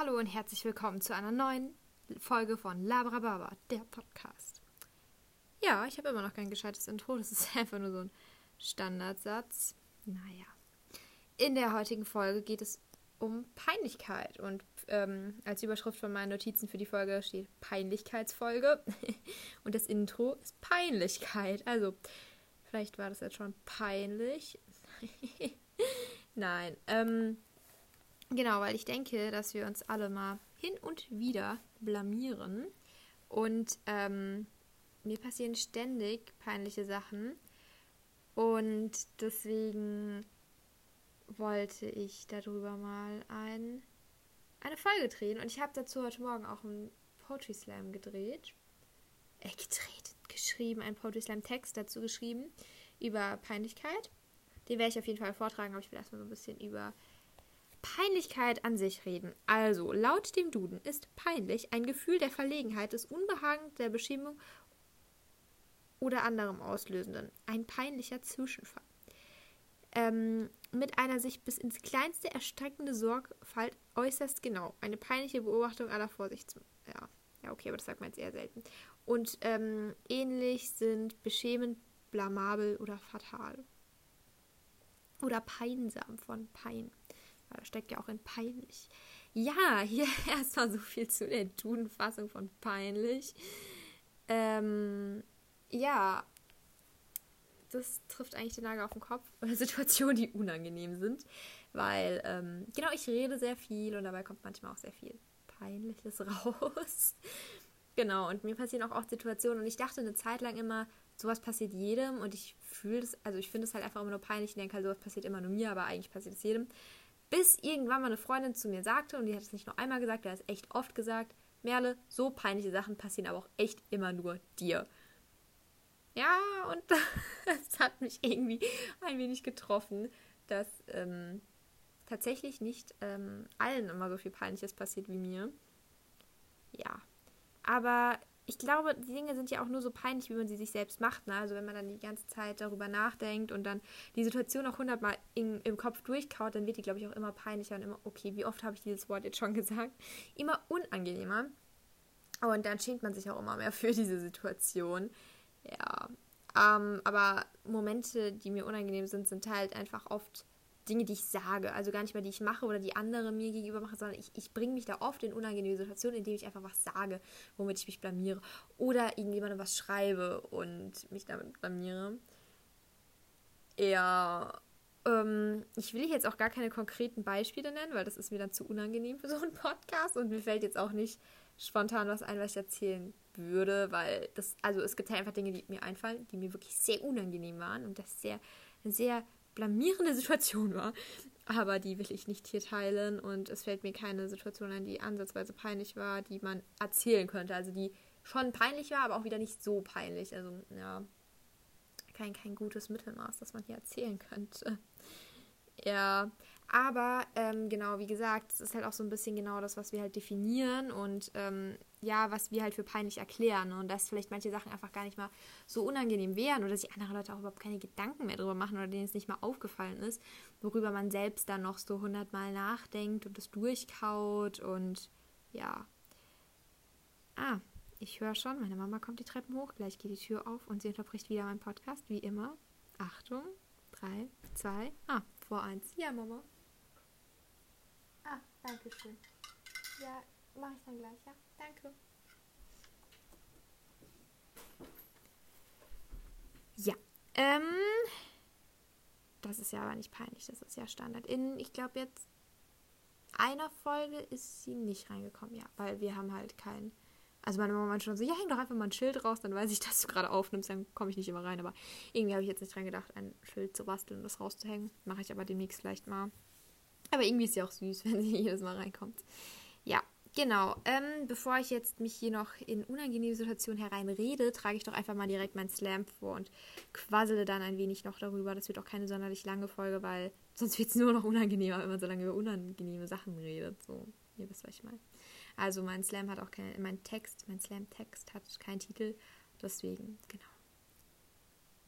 Hallo und herzlich willkommen zu einer neuen Folge von Labrababa, der Podcast. Ja, ich habe immer noch kein gescheites Intro, das ist einfach nur so ein Standardsatz. Naja. In der heutigen Folge geht es um Peinlichkeit und ähm, als Überschrift von meinen Notizen für die Folge steht Peinlichkeitsfolge und das Intro ist Peinlichkeit. Also, vielleicht war das jetzt schon peinlich. Nein, ähm, Genau, weil ich denke, dass wir uns alle mal hin und wieder blamieren. Und ähm, mir passieren ständig peinliche Sachen. Und deswegen wollte ich darüber mal ein, eine Folge drehen. Und ich habe dazu heute Morgen auch einen Poetry Slam gedreht. Äh, gedreht, geschrieben, einen Poetry Slam Text dazu geschrieben über Peinlichkeit. Den werde ich auf jeden Fall vortragen, aber ich will erstmal so ein bisschen über Peinlichkeit an sich reden. Also, laut dem Duden ist peinlich ein Gefühl der Verlegenheit, des Unbehagens, der Beschämung oder anderem Auslösenden. Ein peinlicher Zwischenfall. Ähm, mit einer sich bis ins Kleinste erstreckende Sorgfalt äußerst genau. Eine peinliche Beobachtung aller Vorsichts... Ja, ja okay, aber das sagt man jetzt eher selten. Und ähm, ähnlich sind beschämend, blamabel oder fatal. Oder peinsam von Pein. Da steckt ja auch in peinlich. Ja, hier erstmal so viel zu der Duden-Fassung von peinlich. Ähm, ja, das trifft eigentlich den Nagel auf den Kopf. Situationen, die unangenehm sind. Weil, ähm, genau, ich rede sehr viel und dabei kommt manchmal auch sehr viel Peinliches raus. genau, und mir passieren auch oft Situationen und ich dachte eine Zeit lang immer, sowas passiert jedem und ich fühle es, also ich finde es halt einfach immer nur peinlich. Ich denke halt, sowas passiert immer nur mir, aber eigentlich passiert es jedem. Bis irgendwann mal eine Freundin zu mir sagte, und die hat es nicht nur einmal gesagt, die hat es echt oft gesagt, Merle, so peinliche Sachen passieren aber auch echt immer nur dir. Ja, und das hat mich irgendwie ein wenig getroffen, dass ähm, tatsächlich nicht ähm, allen immer so viel Peinliches passiert wie mir. Ja, aber ich glaube, die Dinge sind ja auch nur so peinlich, wie man sie sich selbst macht. Ne? Also wenn man dann die ganze Zeit darüber nachdenkt und dann die Situation auch hundertmal im, im Kopf durchkaut, dann wird die, glaube ich, auch immer peinlicher und immer, okay, wie oft habe ich dieses Wort jetzt schon gesagt, immer unangenehmer. Und dann schämt man sich auch immer mehr für diese Situation. Ja, ähm, aber Momente, die mir unangenehm sind, sind halt einfach oft Dinge, die ich sage. Also gar nicht mehr, die ich mache oder die andere mir gegenüber machen, sondern ich, ich bringe mich da oft in unangenehme Situationen, indem ich einfach was sage, womit ich mich blamiere. Oder irgendjemandem was schreibe und mich damit blamiere. Ja, ähm, ich will jetzt auch gar keine konkreten Beispiele nennen, weil das ist mir dann zu unangenehm für so einen Podcast und mir fällt jetzt auch nicht spontan was ein, was ich erzählen würde, weil das, also es gibt halt einfach Dinge, die mir einfallen, die mir wirklich sehr unangenehm waren und das sehr, sehr blamierende Situation war. Aber die will ich nicht hier teilen und es fällt mir keine Situation ein, die ansatzweise peinlich war, die man erzählen könnte. Also die schon peinlich war, aber auch wieder nicht so peinlich. Also ja, kein, kein gutes Mittelmaß, das man hier erzählen könnte. Ja, aber ähm, genau, wie gesagt, es ist halt auch so ein bisschen genau das, was wir halt definieren und ähm, ja, was wir halt für peinlich erklären. Und dass vielleicht manche Sachen einfach gar nicht mal so unangenehm wären oder sich andere Leute auch überhaupt keine Gedanken mehr drüber machen oder denen es nicht mal aufgefallen ist, worüber man selbst dann noch so hundertmal nachdenkt und es durchkaut und ja. Ah, ich höre schon, meine Mama kommt die Treppen hoch, gleich geht die Tür auf und sie unterbricht wieder meinen Podcast, wie immer. Achtung, drei, zwei, ah, vor eins. Ja, Mama. Ah, danke schön. Ja, mache ich dann gleich, ja? Danke. Ja, ähm, das ist ja aber nicht peinlich, das ist ja Standard. In, ich glaube jetzt, einer Folge ist sie nicht reingekommen, ja, weil wir haben halt kein, also meine Mama meinte schon so, ja, häng doch einfach mal ein Schild raus, dann weiß ich, dass du gerade aufnimmst, dann komme ich nicht immer rein, aber irgendwie habe ich jetzt nicht dran gedacht, ein Schild zu basteln und das rauszuhängen. Mache ich aber demnächst vielleicht mal. Aber irgendwie ist sie auch süß, wenn sie jedes Mal reinkommt. Genau. Ähm, bevor ich jetzt mich hier noch in unangenehme Situationen hereinrede, trage ich doch einfach mal direkt meinen Slam vor und quassele dann ein wenig noch darüber. Das wird auch keine sonderlich lange Folge, weil sonst wird es nur noch unangenehmer, wenn man so lange über unangenehme Sachen redet. So, ihr wisst, was ich meine. Also mein Slam hat auch kein, mein Text, mein Slam-Text hat keinen Titel. Deswegen, genau.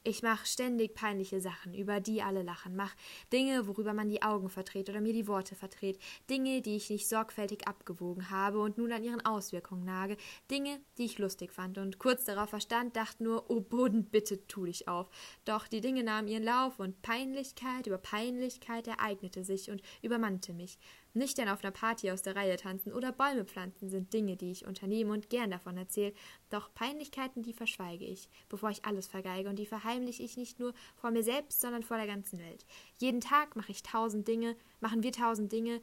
Ich mache ständig peinliche Sachen, über die alle lachen. Mach Dinge, worüber man die Augen verdreht oder mir die Worte verdreht. Dinge, die ich nicht sorgfältig abgewogen habe und nun an ihren Auswirkungen nage. Dinge, die ich lustig fand und kurz darauf verstand, dachte nur, oh Boden, bitte tu dich auf. Doch die Dinge nahmen ihren Lauf und Peinlichkeit über Peinlichkeit ereignete sich und übermannte mich. Nüchtern auf einer Party aus der Reihe tanzen oder Bäume pflanzen sind Dinge, die ich unternehme und gern davon erzähle, doch Peinlichkeiten, die verschweige ich, bevor ich alles vergeige, und die verheimliche ich nicht nur vor mir selbst, sondern vor der ganzen Welt. Jeden Tag mache ich tausend Dinge, machen wir tausend Dinge,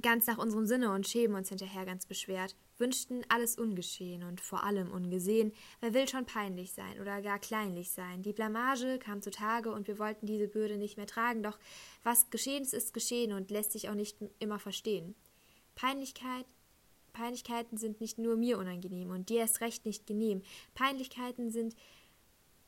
ganz nach unserem Sinne und schämen uns hinterher ganz beschwert, wünschten alles ungeschehen und vor allem ungesehen, wer will schon peinlich sein oder gar kleinlich sein. Die Blamage kam zutage und wir wollten diese Bürde nicht mehr tragen, doch was geschehen ist, ist geschehen und lässt sich auch nicht immer verstehen. Peinlichkeit, Peinlichkeiten sind nicht nur mir unangenehm und dir erst recht nicht genehm. Peinlichkeiten sind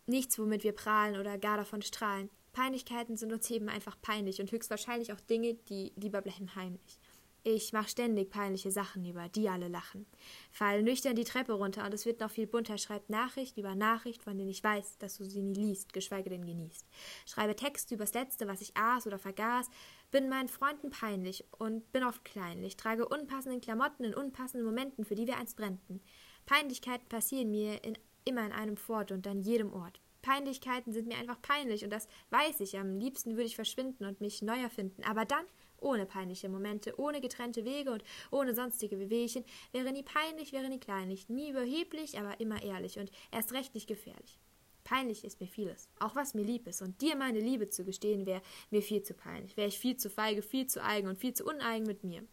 nichts, womit wir prahlen oder gar davon strahlen. Peinlichkeiten sind uns eben einfach peinlich und höchstwahrscheinlich auch Dinge, die lieber bleiben heimlich. Ich mache ständig peinliche Sachen, über die alle lachen. Fall nüchtern die Treppe runter und es wird noch viel bunter. Schreib Nachricht über Nachricht, von denen ich weiß, dass du sie nie liest, geschweige denn genießt. Schreibe Texte übers Letzte, was ich aß oder vergaß. Bin meinen Freunden peinlich und bin oft kleinlich. Trage unpassenden Klamotten in unpassenden Momenten, für die wir einst brennten. Peinlichkeiten passieren mir in, immer in einem Fort und an jedem Ort. Peinlichkeiten sind mir einfach peinlich und das weiß ich. Am liebsten würde ich verschwinden und mich neu erfinden. Aber dann ohne peinliche Momente, ohne getrennte Wege und ohne sonstige Wehwehchen, wäre nie peinlich, wäre nie kleinlich, nie überheblich, aber immer ehrlich und erst recht nicht gefährlich. Peinlich ist mir vieles, auch was mir lieb ist, und dir meine Liebe zu gestehen, wäre mir viel zu peinlich, wäre ich viel zu feige, viel zu eigen und viel zu uneigen mit mir.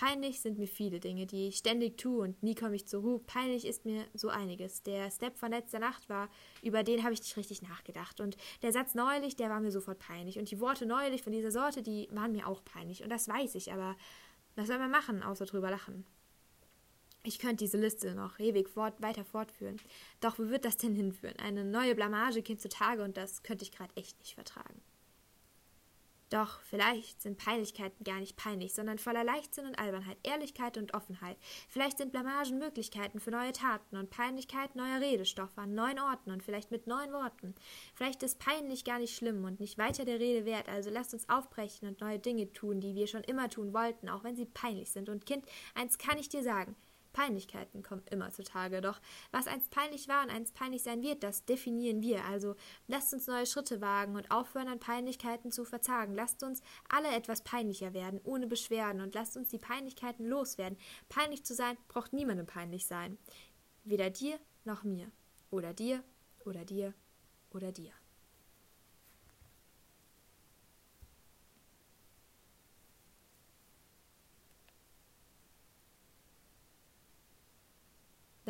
Peinlich sind mir viele Dinge, die ich ständig tue und nie komme ich zur Ruhe. Peinlich ist mir so einiges. Der Step von letzter Nacht war, über den habe ich nicht richtig nachgedacht. Und der Satz neulich, der war mir sofort peinlich. Und die Worte neulich von dieser Sorte, die waren mir auch peinlich. Und das weiß ich, aber was soll man machen, außer drüber lachen? Ich könnte diese Liste noch ewig fort, weiter fortführen. Doch wo wird das denn hinführen? Eine neue Blamage käme zutage und das könnte ich gerade echt nicht vertragen. Doch vielleicht sind Peinlichkeiten gar nicht peinlich, sondern voller Leichtsinn und Albernheit, Ehrlichkeit und Offenheit. Vielleicht sind Blamagen Möglichkeiten für neue Taten und Peinlichkeit neuer Redestoffe an neuen Orten und vielleicht mit neuen Worten. Vielleicht ist peinlich gar nicht schlimm und nicht weiter der Rede wert, also lasst uns aufbrechen und neue Dinge tun, die wir schon immer tun wollten, auch wenn sie peinlich sind. Und Kind, eins kann ich dir sagen, Peinlichkeiten kommen immer zutage. Doch was einst peinlich war und einst peinlich sein wird, das definieren wir. Also lasst uns neue Schritte wagen und aufhören, an Peinlichkeiten zu verzagen. Lasst uns alle etwas peinlicher werden, ohne Beschwerden und lasst uns die Peinlichkeiten loswerden. Peinlich zu sein braucht niemandem peinlich sein. Weder dir noch mir. Oder dir, oder dir, oder dir.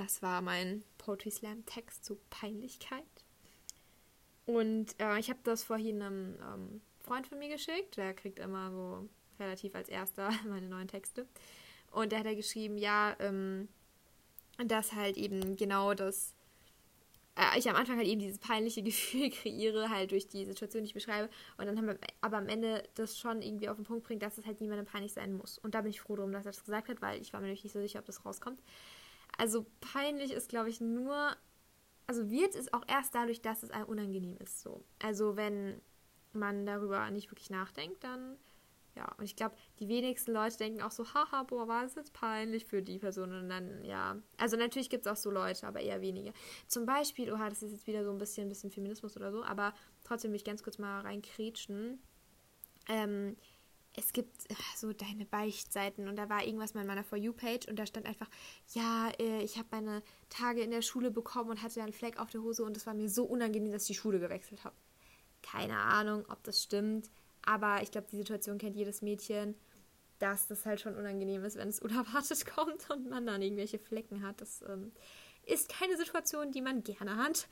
Das war mein Poetry Slam Text zu Peinlichkeit. Und äh, ich habe das vorhin einem ähm, Freund von mir geschickt. Der kriegt immer so relativ als erster meine neuen Texte. Und der hat da geschrieben, ja, ähm, dass halt eben genau das, äh, ich am Anfang halt eben dieses peinliche Gefühl kreiere, halt durch die Situation, die ich beschreibe. Und dann haben wir aber am Ende das schon irgendwie auf den Punkt bringt, dass es halt niemandem peinlich sein muss. Und da bin ich froh drum, dass er das gesagt hat, weil ich war mir nämlich nicht so sicher, ob das rauskommt. Also peinlich ist, glaube ich, nur, also wird es auch erst dadurch, dass es einem unangenehm ist. So. Also wenn man darüber nicht wirklich nachdenkt, dann ja. Und ich glaube, die wenigsten Leute denken auch so, haha, boah, war das jetzt peinlich für die Person. Und dann, ja. Also natürlich gibt es auch so Leute, aber eher wenige. Zum Beispiel, oha, das ist jetzt wieder so ein bisschen, ein bisschen Feminismus oder so, aber trotzdem will ich ganz kurz mal reinkrätschen. Ähm, es gibt äh, so deine Beichtseiten und da war irgendwas mal in meiner For You-Page und da stand einfach, ja, äh, ich habe meine Tage in der Schule bekommen und hatte einen Fleck auf der Hose und es war mir so unangenehm, dass ich die Schule gewechselt habe. Keine Ahnung, ob das stimmt, aber ich glaube, die Situation kennt jedes Mädchen, dass das halt schon unangenehm ist, wenn es unerwartet kommt und man dann irgendwelche Flecken hat. Das ähm, ist keine Situation, die man gerne hat.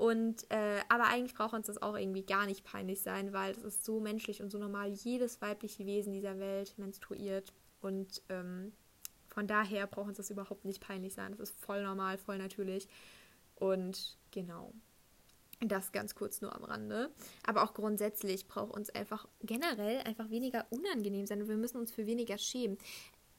Und äh, aber eigentlich braucht uns das auch irgendwie gar nicht peinlich sein, weil das ist so menschlich und so normal. Jedes weibliche Wesen dieser Welt menstruiert. Und ähm, von daher braucht uns das überhaupt nicht peinlich sein. Das ist voll normal, voll natürlich. Und genau. Das ganz kurz nur am Rande. Aber auch grundsätzlich braucht uns einfach generell einfach weniger unangenehm sein und wir müssen uns für weniger schämen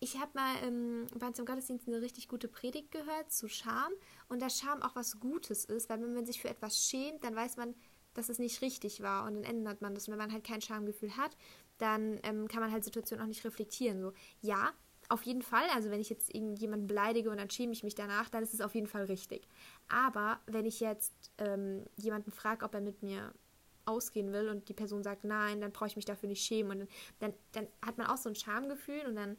ich habe mal ähm, bei uns im Gottesdienst eine richtig gute Predigt gehört zu Scham und dass Scham auch was Gutes ist, weil wenn man sich für etwas schämt, dann weiß man, dass es nicht richtig war und dann ändert man das. Und wenn man halt kein Schamgefühl hat, dann ähm, kann man halt Situationen auch nicht reflektieren. So, ja, auf jeden Fall. Also wenn ich jetzt irgendjemanden beleidige und dann schäme ich mich danach, dann ist es auf jeden Fall richtig. Aber wenn ich jetzt ähm, jemanden frage, ob er mit mir ausgehen will und die Person sagt nein, dann brauche ich mich dafür nicht schämen. Und dann, dann, dann hat man auch so ein Schamgefühl und dann,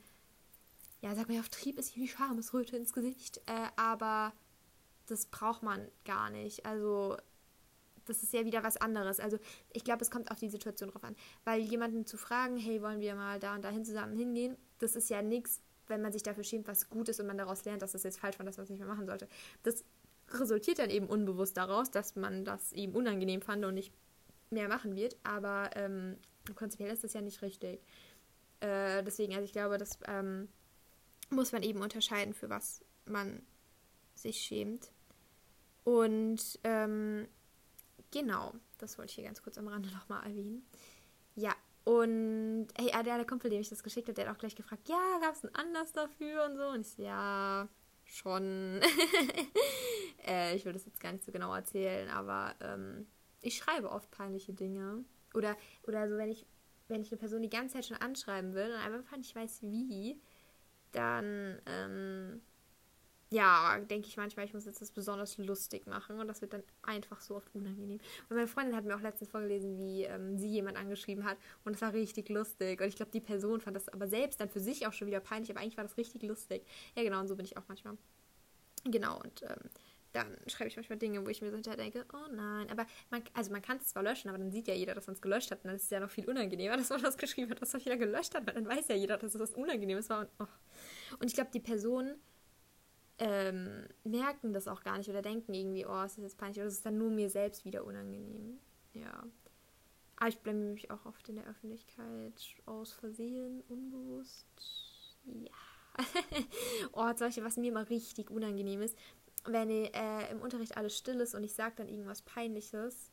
ja, sagt man ja, auf Trieb ist wie Schamesröte ins Gesicht. Äh, aber das braucht man gar nicht. Also das ist ja wieder was anderes. Also ich glaube, es kommt auf die Situation drauf an. Weil jemanden zu fragen, hey, wollen wir mal da und dahin zusammen hingehen, das ist ja nichts, wenn man sich dafür schämt, was gut ist und man daraus lernt, dass das jetzt falsch war, dass man es nicht mehr machen sollte. Das resultiert dann eben unbewusst daraus, dass man das eben unangenehm fand und nicht mehr machen wird. Aber ähm, prinzipiell ist das ja nicht richtig. Äh, deswegen, also ich glaube, das ähm, muss man eben unterscheiden, für was man sich schämt. Und ähm, Genau, das wollte ich hier ganz kurz am Rande nochmal erwähnen. Ja, und hey, der, der Kumpel, dem ich das geschickt habe, der hat auch gleich gefragt, ja, gab es einen Anlass dafür und so. Und ich so, ja, schon. äh, ich will das jetzt gar nicht so genau erzählen, aber ähm, ich schreibe oft peinliche Dinge. Oder, oder so, wenn ich, wenn ich eine Person die ganze Zeit schon anschreiben will und einfach nicht weiß wie, dann ähm, ja, denke ich manchmal, ich muss jetzt das besonders lustig machen und das wird dann einfach so oft unangenehm. Und meine Freundin hat mir auch letztens vorgelesen, wie ähm, sie jemand angeschrieben hat und es war richtig lustig. Und ich glaube, die Person fand das aber selbst dann für sich auch schon wieder peinlich, aber eigentlich war das richtig lustig. Ja, genau, und so bin ich auch manchmal. Genau, und ähm, dann schreibe ich manchmal Dinge, wo ich mir so hinterher denke, oh nein, aber man, also man kann es zwar löschen, aber dann sieht ja jeder, dass man es gelöscht hat und dann ist es ja noch viel unangenehmer, dass man das geschrieben hat, dass man wieder gelöscht hat, weil dann weiß ja jeder, dass es was Unangenehmes war und, oh. und ich glaube, die Person ähm, merken das auch gar nicht oder denken irgendwie, oh, es ist jetzt peinlich oder es ist dann nur mir selbst wieder unangenehm. Ja. Aber ich blende mich auch oft in der Öffentlichkeit aus Versehen, unbewusst. Ja. oh, solche, was mir immer richtig unangenehm ist, wenn äh, im Unterricht alles still ist und ich sage dann irgendwas Peinliches.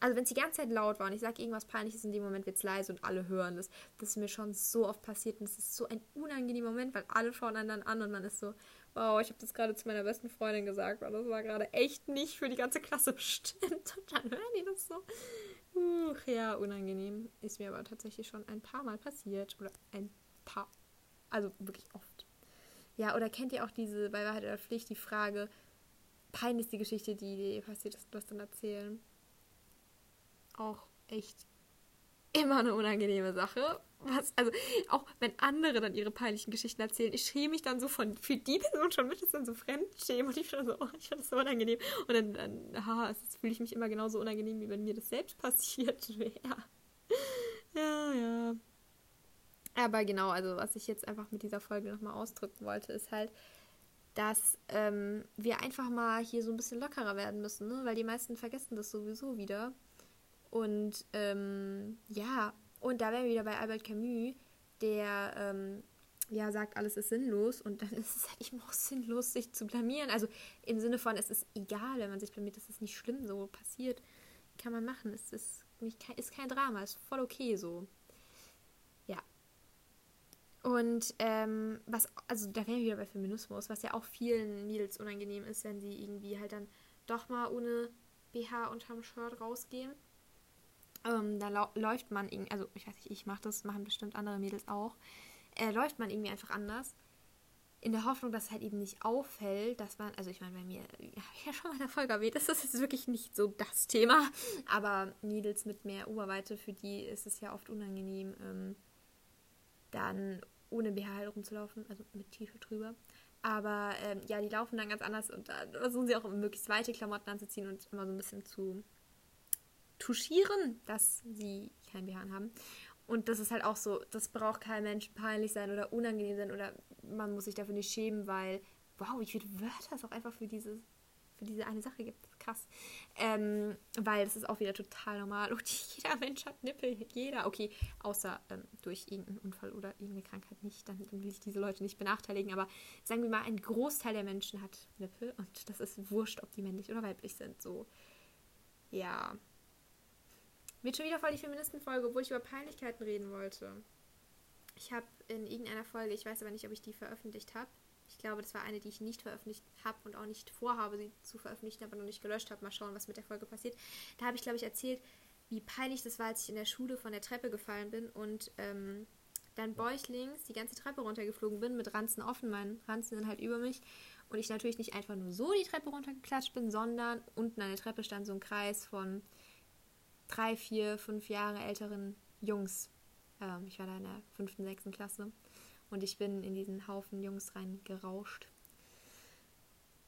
Also wenn es die ganze Zeit laut war und ich sage irgendwas Peinliches, in dem Moment wird es leise und alle hören das. Das ist mir schon so oft passiert und es ist so ein unangenehmer Moment, weil alle schauen einen dann an und man ist so, wow, ich habe das gerade zu meiner besten Freundin gesagt, weil das war gerade echt nicht für die ganze Klasse bestimmt. Und dann hören die das so. Uch, ja, unangenehm. Ist mir aber tatsächlich schon ein paar Mal passiert. Oder ein paar. Also wirklich oft. Ja, oder kennt ihr auch diese bei Wahrheit oder Pflicht die Frage, peinlichste Geschichte, die dir passiert ist, das dann erzählen? Auch echt immer eine unangenehme Sache was, also auch wenn andere dann ihre peinlichen Geschichten erzählen, ich schäme mich dann so von, für die Person schon mit, ist dann so Fremdschämen und ich bin so, oh, ich finde das so unangenehm. Und dann, dann ha, fühle ich mich immer genauso unangenehm, wie wenn mir das selbst passiert wäre. Ja, ja. Aber genau, also was ich jetzt einfach mit dieser Folge nochmal ausdrücken wollte, ist halt, dass ähm, wir einfach mal hier so ein bisschen lockerer werden müssen, ne? weil die meisten vergessen das sowieso wieder. Und ähm, ja, und da wären wir wieder bei Albert Camus, der ähm, ja sagt, alles ist sinnlos und dann ist es halt eben auch sinnlos, sich zu blamieren. Also im Sinne von, es ist egal, wenn man sich blamiert, das ist nicht schlimm, so passiert, kann man machen. Es ist, nicht, ist kein Drama, ist voll okay so. Ja. Und ähm, was, also da wären wir wieder bei Feminismus, was ja auch vielen Mädels unangenehm ist, wenn sie irgendwie halt dann doch mal ohne BH unterm Shirt rausgehen. Ähm, da läuft man irgendwie, also ich weiß nicht, ich mache das, machen bestimmt andere Mädels auch, äh, läuft man irgendwie einfach anders. In der Hoffnung, dass halt eben nicht auffällt, dass man, also ich meine, bei mir, habe ich ja schon mal in der Folge erwähnt, das ist jetzt wirklich nicht so das Thema, aber Mädels mit mehr Oberweite, für die ist es ja oft unangenehm, ähm, dann ohne BH halt rumzulaufen, also mit T-Shirt drüber. Aber ähm, ja, die laufen dann ganz anders und da versuchen sie auch möglichst weite Klamotten anzuziehen und immer so ein bisschen zu touchieren, dass sie kein BH haben. Und das ist halt auch so, das braucht kein Mensch peinlich sein oder unangenehm sein oder man muss sich dafür nicht schämen, weil, wow, wie viele Wörter es auch einfach für diese, für diese eine Sache gibt. Krass. Ähm, weil das ist auch wieder total normal. Und jeder Mensch hat Nippel. Jeder. Okay, außer ähm, durch irgendeinen Unfall oder irgendeine Krankheit nicht. Dann will ich diese Leute nicht benachteiligen. Aber sagen wir mal, ein Großteil der Menschen hat Nippel. Und das ist wurscht, ob die männlich oder weiblich sind. So, ja, wird schon wieder voll die Feministenfolge, obwohl ich über Peinlichkeiten reden wollte. ich habe in irgendeiner Folge, ich weiß aber nicht, ob ich die veröffentlicht habe. Ich glaube, das war eine, die ich nicht veröffentlicht habe und auch nicht vorhabe, sie zu veröffentlichen, aber noch nicht gelöscht habe. Mal schauen, was mit der Folge passiert. Da habe ich, glaube ich, erzählt, wie peinlich das war, als ich in der Schule von der Treppe gefallen bin und ähm, dann bäuchlings die ganze Treppe runtergeflogen bin, mit Ranzen offen, mein Ranzen sind halt über mich. Und ich natürlich nicht einfach nur so die Treppe runtergeklatscht bin, sondern unten an der Treppe stand so ein Kreis von drei, vier, fünf Jahre älteren Jungs. Ähm, ich war da in der fünften, sechsten Klasse. Und ich bin in diesen Haufen Jungs reingerauscht.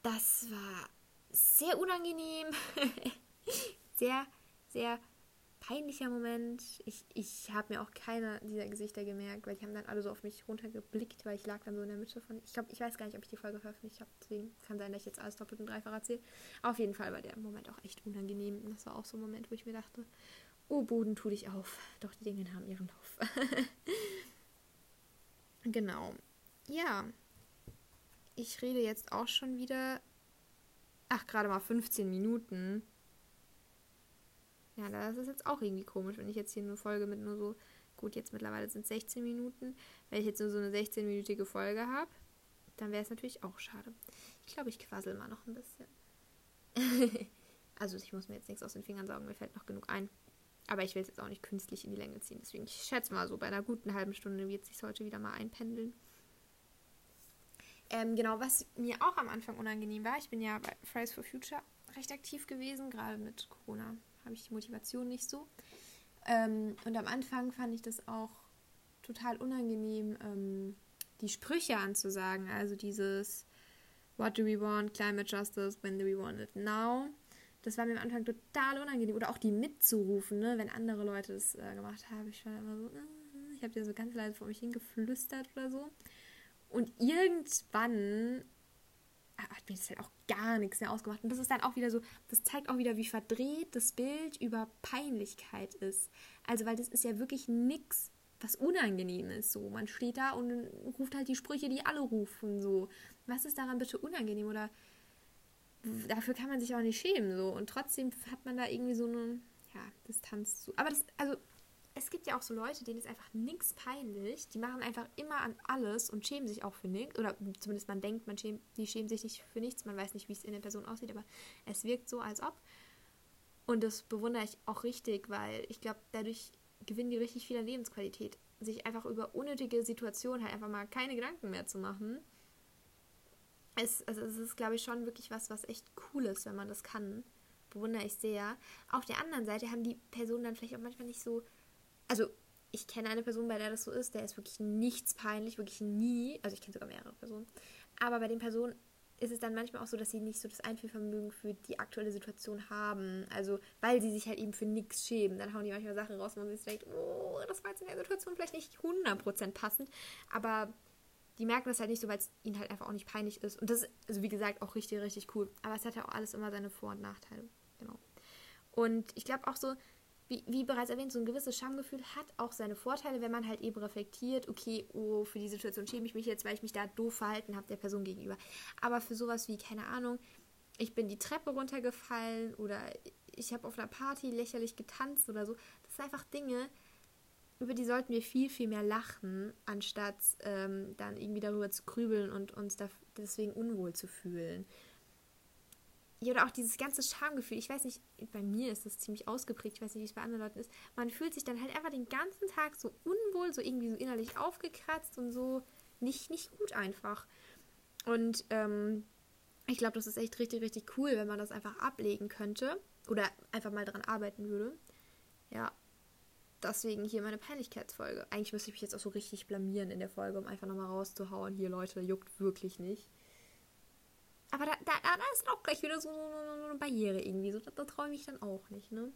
Das war sehr unangenehm. sehr, sehr peinlicher Moment. Ich, ich habe mir auch keiner dieser Gesichter gemerkt, weil die haben dann alle so auf mich runtergeblickt, weil ich lag dann so in der Mitte von. Ich glaube, ich weiß gar nicht, ob ich die Folge veröffentlicht habe. Deswegen kann sein, dass ich jetzt alles doppelt und dreifach erzähle. Auf jeden Fall war der Moment auch echt unangenehm. Das war auch so ein Moment, wo ich mir dachte, oh Boden, tu dich auf. Doch die Dinge haben ihren Lauf. genau. Ja. Ich rede jetzt auch schon wieder. Ach, gerade mal 15 Minuten. Ja, das ist jetzt auch irgendwie komisch, wenn ich jetzt hier eine Folge mit nur so, gut, jetzt mittlerweile sind es 16 Minuten, wenn ich jetzt nur so eine 16-minütige Folge habe, dann wäre es natürlich auch schade. Ich glaube, ich quassel mal noch ein bisschen. also ich muss mir jetzt nichts aus den Fingern saugen, mir fällt noch genug ein. Aber ich will es jetzt auch nicht künstlich in die Länge ziehen. Deswegen, ich schätze mal so, bei einer guten halben Stunde wird sich heute wieder mal einpendeln. Ähm, genau, was mir auch am Anfang unangenehm war, ich bin ja bei Fridays for Future recht aktiv gewesen, gerade mit Corona habe ich die Motivation nicht so. Ähm, und am Anfang fand ich das auch total unangenehm, ähm, die Sprüche anzusagen. Also dieses What do we want? Climate Justice, when do we want it now? Das war mir am Anfang total unangenehm. Oder auch die mitzurufen, ne? wenn andere Leute das äh, gemacht haben. Ich war immer so, äh, ich habe dir so ganz leise vor mich hingeflüstert oder so. Und irgendwann hat mir das halt auch gar nichts mehr ausgemacht. Und das ist dann auch wieder so, das zeigt auch wieder, wie verdreht das Bild über Peinlichkeit ist. Also, weil das ist ja wirklich nichts, was unangenehm ist. So, man steht da und ruft halt die Sprüche, die alle rufen. So, was ist daran bitte unangenehm? Oder dafür kann man sich auch nicht schämen. So, und trotzdem hat man da irgendwie so eine ja, Distanz zu. Aber das, also es gibt ja auch so Leute, denen ist einfach nichts peinlich. Die machen einfach immer an alles und schämen sich auch für nichts. Oder zumindest man denkt, man schämt, die schämen sich nicht für nichts. Man weiß nicht, wie es in der Person aussieht, aber es wirkt so, als ob. Und das bewundere ich auch richtig, weil ich glaube, dadurch gewinnen die richtig viel an Lebensqualität. Sich einfach über unnötige Situationen halt einfach mal keine Gedanken mehr zu machen. Es, also es ist, glaube ich, schon wirklich was, was echt cool ist, wenn man das kann. Bewundere ich sehr. Auf der anderen Seite haben die Personen dann vielleicht auch manchmal nicht so also ich kenne eine Person, bei der das so ist, der ist wirklich nichts peinlich, wirklich nie. Also ich kenne sogar mehrere Personen. Aber bei den Personen ist es dann manchmal auch so, dass sie nicht so das Einfühlvermögen für die aktuelle Situation haben. Also, weil sie sich halt eben für nichts schämen. Dann hauen die manchmal Sachen raus, wo man sich denkt, oh, das war jetzt in der Situation vielleicht nicht 100% passend. Aber die merken das halt nicht so, weil es ihnen halt einfach auch nicht peinlich ist. Und das ist, also wie gesagt, auch richtig, richtig cool. Aber es hat ja auch alles immer seine Vor- und Nachteile. Genau. Und ich glaube auch so, wie, wie, bereits erwähnt, so ein gewisses Schamgefühl hat auch seine Vorteile, wenn man halt eben reflektiert, okay, oh, für die Situation schäme ich mich jetzt, weil ich mich da doof verhalten habe der Person gegenüber. Aber für sowas wie, keine Ahnung, ich bin die Treppe runtergefallen oder ich habe auf einer Party lächerlich getanzt oder so, das sind einfach Dinge, über die sollten wir viel, viel mehr lachen, anstatt ähm, dann irgendwie darüber zu grübeln und uns deswegen unwohl zu fühlen. Ja, oder auch dieses ganze Schamgefühl. Ich weiß nicht, bei mir ist das ziemlich ausgeprägt. Ich weiß nicht, wie es bei anderen Leuten ist. Man fühlt sich dann halt einfach den ganzen Tag so unwohl, so irgendwie so innerlich aufgekratzt und so nicht, nicht gut einfach. Und ähm, ich glaube, das ist echt richtig, richtig cool, wenn man das einfach ablegen könnte oder einfach mal daran arbeiten würde. Ja, deswegen hier meine Peinlichkeitsfolge. Eigentlich müsste ich mich jetzt auch so richtig blamieren in der Folge, um einfach nochmal rauszuhauen. Hier, Leute, juckt wirklich nicht. Aber da, da, da ist auch gleich wieder so, eine Barriere irgendwie. So, da, da träume ich dann auch nicht, ne?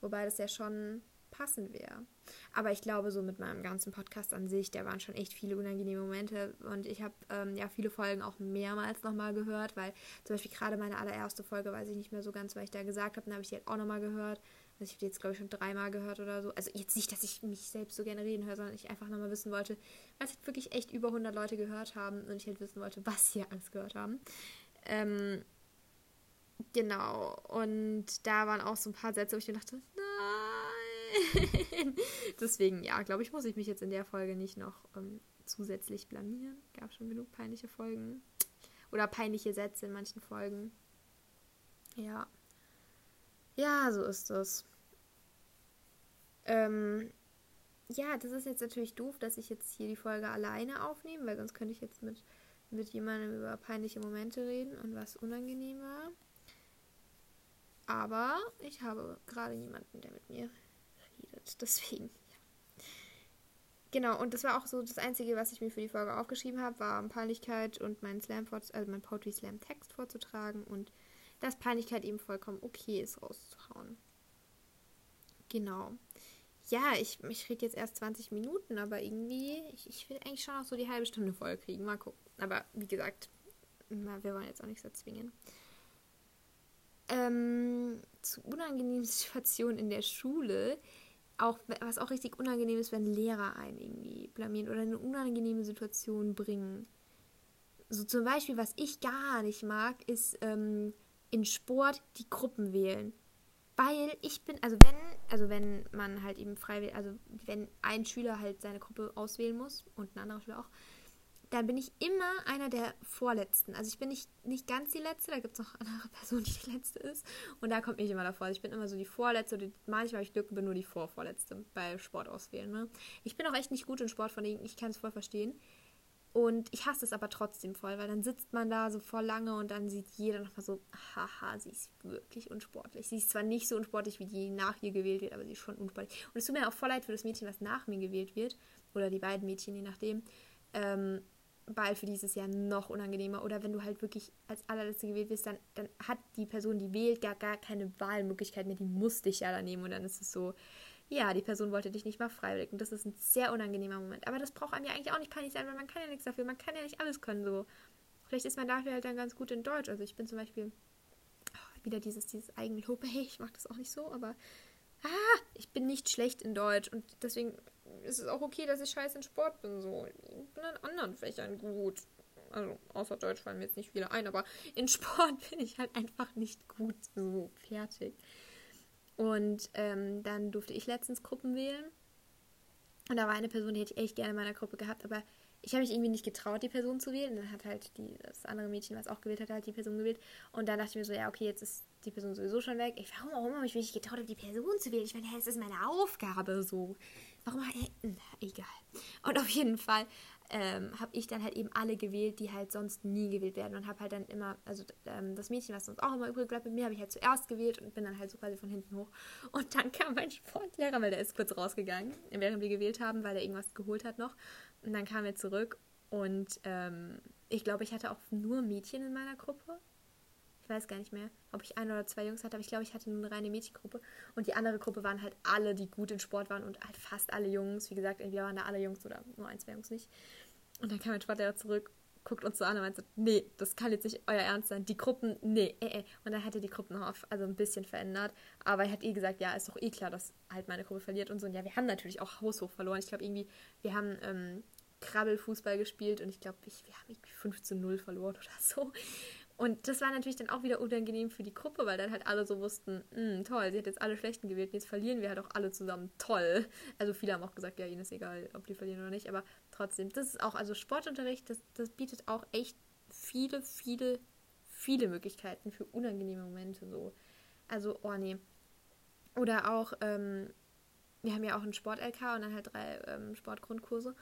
Wobei das ja schon passend wäre. Aber ich glaube, so mit meinem ganzen Podcast an sich, da waren schon echt viele unangenehme Momente. Und ich habe ähm, ja viele Folgen auch mehrmals nochmal gehört, weil zum Beispiel gerade meine allererste Folge weiß ich nicht mehr so ganz, was ich da gesagt habe. Dann habe ich die halt auch nochmal gehört. Also ich habe die jetzt, glaube ich, schon dreimal gehört oder so. Also jetzt nicht, dass ich mich selbst so gerne reden höre, sondern ich einfach nochmal wissen wollte, weil es halt wirklich echt über 100 Leute gehört haben und ich halt wissen wollte, was sie alles gehört haben. Ähm, genau. Und da waren auch so ein paar Sätze, wo ich mir dachte, Deswegen, ja, glaube ich, muss ich mich jetzt in der Folge nicht noch ähm, zusätzlich blamieren. Gab schon genug peinliche Folgen. Oder peinliche Sätze in manchen Folgen. Ja. Ja, so ist das. Ähm, ja, das ist jetzt natürlich doof, dass ich jetzt hier die Folge alleine aufnehme, weil sonst könnte ich jetzt mit, mit jemandem über peinliche Momente reden und was unangenehm war. Aber ich habe gerade niemanden, der mit mir redet. Deswegen, ja. Genau, und das war auch so das Einzige, was ich mir für die Folge aufgeschrieben habe, war Peinlichkeit und meinen Slam, also mein Poetry Slam Text vorzutragen und dass Peinlichkeit eben vollkommen okay ist, rauszuhauen. Genau. Ja, ich, ich rede jetzt erst 20 Minuten, aber irgendwie, ich, ich will eigentlich schon noch so die halbe Stunde voll kriegen. Mal gucken. Aber wie gesagt, wir wollen jetzt auch nichts erzwingen. Ähm, zu unangenehmen Situationen in der Schule, auch was auch richtig unangenehm ist, wenn Lehrer einen irgendwie blamieren oder eine unangenehme Situation bringen. So zum Beispiel, was ich gar nicht mag, ist ähm, in Sport die Gruppen wählen. Weil ich bin, also wenn, also wenn man halt eben frei also wenn ein Schüler halt seine Gruppe auswählen muss und ein anderer Schüler auch, dann bin ich immer einer der Vorletzten. Also ich bin nicht, nicht ganz die Letzte, da gibt es noch andere Person, die die Letzte ist. Und da kommt mich immer davor. Also ich bin immer so die Vorletzte, oder manchmal habe ich Glück bin nur die Vorvorletzte bei Sport auswählen. Ne? Ich bin auch echt nicht gut in Sport, von denen ich kann es voll verstehen. Und ich hasse es aber trotzdem voll, weil dann sitzt man da so voll lange und dann sieht jeder nochmal so, haha, sie ist wirklich unsportlich. Sie ist zwar nicht so unsportlich, wie die nach ihr gewählt wird, aber sie ist schon unsportlich. Und es tut mir auch voll leid für das Mädchen, was nach mir gewählt wird. Oder die beiden Mädchen, je nachdem. Ähm, weil für dieses Jahr noch unangenehmer. Oder wenn du halt wirklich als allerletzte gewählt wirst, dann, dann hat die Person, die wählt, gar, gar keine Wahlmöglichkeit mehr. Die muss dich ja da nehmen. Und dann ist es so, ja, die Person wollte dich nicht mal freiwillig. Und das ist ein sehr unangenehmer Moment. Aber das braucht einem ja eigentlich auch nicht peinlich sein, weil man kann ja nichts dafür. Man kann ja nicht alles können so. Vielleicht ist man dafür halt dann ganz gut in Deutsch. Also ich bin zum Beispiel oh, wieder dieses, dieses Eigenlob. Hey, ich mag das auch nicht so, aber ah, ich bin nicht schlecht in Deutsch. Und deswegen ist es auch okay, dass ich scheiße in Sport bin. So. Ich bin in anderen Fächern gut. Also außer Deutsch fallen mir jetzt nicht viele ein, aber in Sport bin ich halt einfach nicht gut. So, fertig. Und ähm, dann durfte ich letztens Gruppen wählen. Und da war eine Person, die hätte ich echt gerne in meiner Gruppe gehabt, aber ich habe mich irgendwie nicht getraut, die Person zu wählen. Und dann hat halt die, das andere Mädchen, was auch gewählt hat, halt die Person gewählt. Und dann dachte ich mir so, ja, okay, jetzt ist die Person sowieso schon weg. Ich, warum auch immer mich nicht getraut die Person zu wählen? Ich meine, es ist meine Aufgabe so. Warum? Äh, egal. Und auf jeden Fall ähm, habe ich dann halt eben alle gewählt, die halt sonst nie gewählt werden und habe halt dann immer, also ähm, das Mädchen, was sonst auch immer übrig bleibt mit mir, habe ich halt zuerst gewählt und bin dann halt so quasi von hinten hoch. Und dann kam mein Sportlehrer, weil der ist kurz rausgegangen, während wir gewählt haben, weil er irgendwas geholt hat noch. Und dann kam er zurück und ähm, ich glaube, ich hatte auch nur Mädchen in meiner Gruppe ich weiß gar nicht mehr, ob ich ein oder zwei Jungs hatte, aber ich glaube, ich hatte nur eine reine Mädchengruppe. Und die andere Gruppe waren halt alle, die gut in Sport waren und halt fast alle Jungs. Wie gesagt, entweder waren da alle Jungs oder nur ein, zwei Jungs nicht. Und dann kam mein Sportlehrer zurück, guckt uns so an und meinte, nee, das kann jetzt nicht euer Ernst sein. Die Gruppen, nee, äh, äh. Und dann hat er die Gruppen noch also ein bisschen verändert. Aber er hat eh gesagt, ja, ist doch eh klar, dass halt meine Gruppe verliert und so. Und ja, wir haben natürlich auch haushoch verloren. Ich glaube irgendwie, wir haben ähm, Krabbelfußball gespielt und ich glaube, wir haben irgendwie 15 0 verloren oder so. Und das war natürlich dann auch wieder unangenehm für die Gruppe, weil dann halt alle so wussten, hm, toll, sie hat jetzt alle Schlechten gewählt, jetzt verlieren wir halt auch alle zusammen, toll. Also viele haben auch gesagt, ja, ihnen ist egal, ob die verlieren oder nicht, aber trotzdem, das ist auch, also Sportunterricht, das, das bietet auch echt viele, viele, viele Möglichkeiten für unangenehme Momente so. Also, oh nee. Oder auch, ähm, wir haben ja auch einen Sport-LK und dann halt drei ähm, Sportgrundkurse.